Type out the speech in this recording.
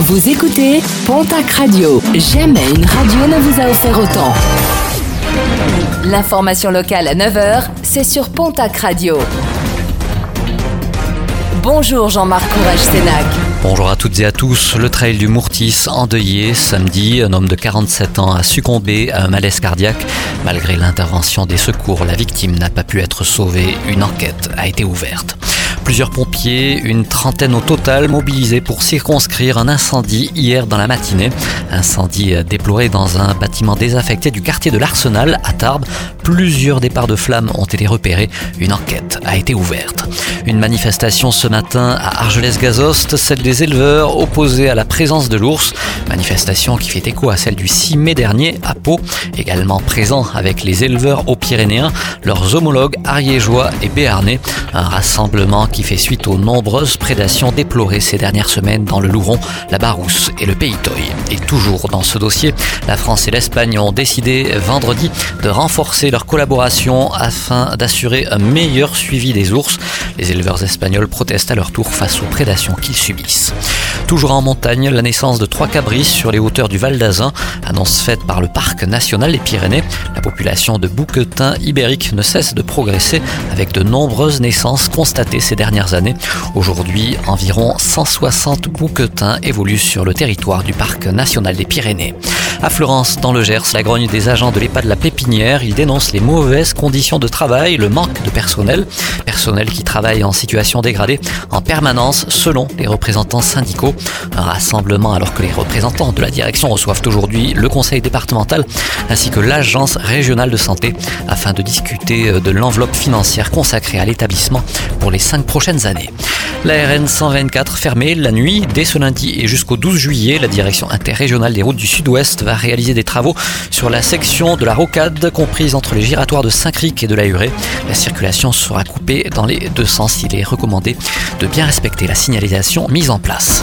Vous écoutez Pontac Radio. Jamais une radio ne vous a offert autant. L'information locale à 9h, c'est sur Pontac Radio. Bonjour Jean-Marc Courage Sénac. Bonjour à toutes et à tous. Le trail du Mourtis endeuillé samedi. Un homme de 47 ans a succombé à un malaise cardiaque. Malgré l'intervention des secours, la victime n'a pas pu être sauvée. Une enquête a été ouverte. Plusieurs pompiers, une trentaine au total, mobilisés pour circonscrire un incendie hier dans la matinée. Incendie déploré dans un bâtiment désaffecté du quartier de l'Arsenal à Tarbes. Plusieurs départs de flammes ont été repérés. Une enquête a été ouverte. Une manifestation ce matin à Argelès-Gazost, celle des éleveurs opposés à la présence de l'ours. Manifestation qui fait écho à celle du 6 mai dernier à Pau, également présent avec les éleveurs aux Pyrénéens, leurs homologues ariégeois et béarnais. Un rassemblement qui fait suite aux nombreuses prédations déplorées ces dernières semaines dans le Louron, la Barousse et le Pays Toy. Et toujours dans ce dossier, la France et l'Espagne ont décidé vendredi de renforcer leur collaboration afin d'assurer un meilleur suivi des ours. Les éleveurs espagnols protestent à leur tour face aux prédations qu'ils subissent. Toujours en montagne, la naissance de trois cabris sur les hauteurs du Val d'Azun, annonce faite par le Parc national des Pyrénées. La population de bouquetins ibériques ne cesse de progresser avec de nombreuses naissances constatées ces dernières années. Aujourd'hui, environ 160 bouquetins évoluent sur le territoire du Parc national des Pyrénées. À Florence, dans le Gers, la grogne des agents de l'EHPAD de la Pépinière, ils dénoncent les mauvaises conditions de travail, le manque de personnel, personnel qui travaille en situation dégradée en permanence selon les représentants syndicaux. Un rassemblement alors que les représentants de la direction reçoivent aujourd'hui le conseil départemental ainsi que l'agence régionale de santé afin de discuter de l'enveloppe financière consacrée à l'établissement pour les cinq prochaines années. La RN 124 fermée la nuit dès ce lundi et jusqu'au 12 juillet, la direction interrégionale des routes du sud-ouest va réaliser des travaux sur la section de la rocade comprise entre les giratoires de Saint-Cric et de la Hurée. La circulation sera coupée dans les deux sens. Il est recommandé de bien respecter la signalisation mise en place.